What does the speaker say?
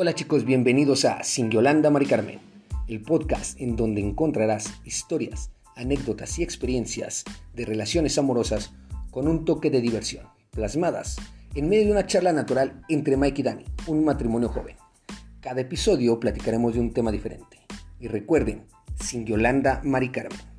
Hola chicos, bienvenidos a Sin Yolanda Mari Carmen, el podcast en donde encontrarás historias, anécdotas y experiencias de relaciones amorosas con un toque de diversión, plasmadas en medio de una charla natural entre Mike y Dani, un matrimonio joven. Cada episodio platicaremos de un tema diferente. Y recuerden, Sin Yolanda Mari Carmen.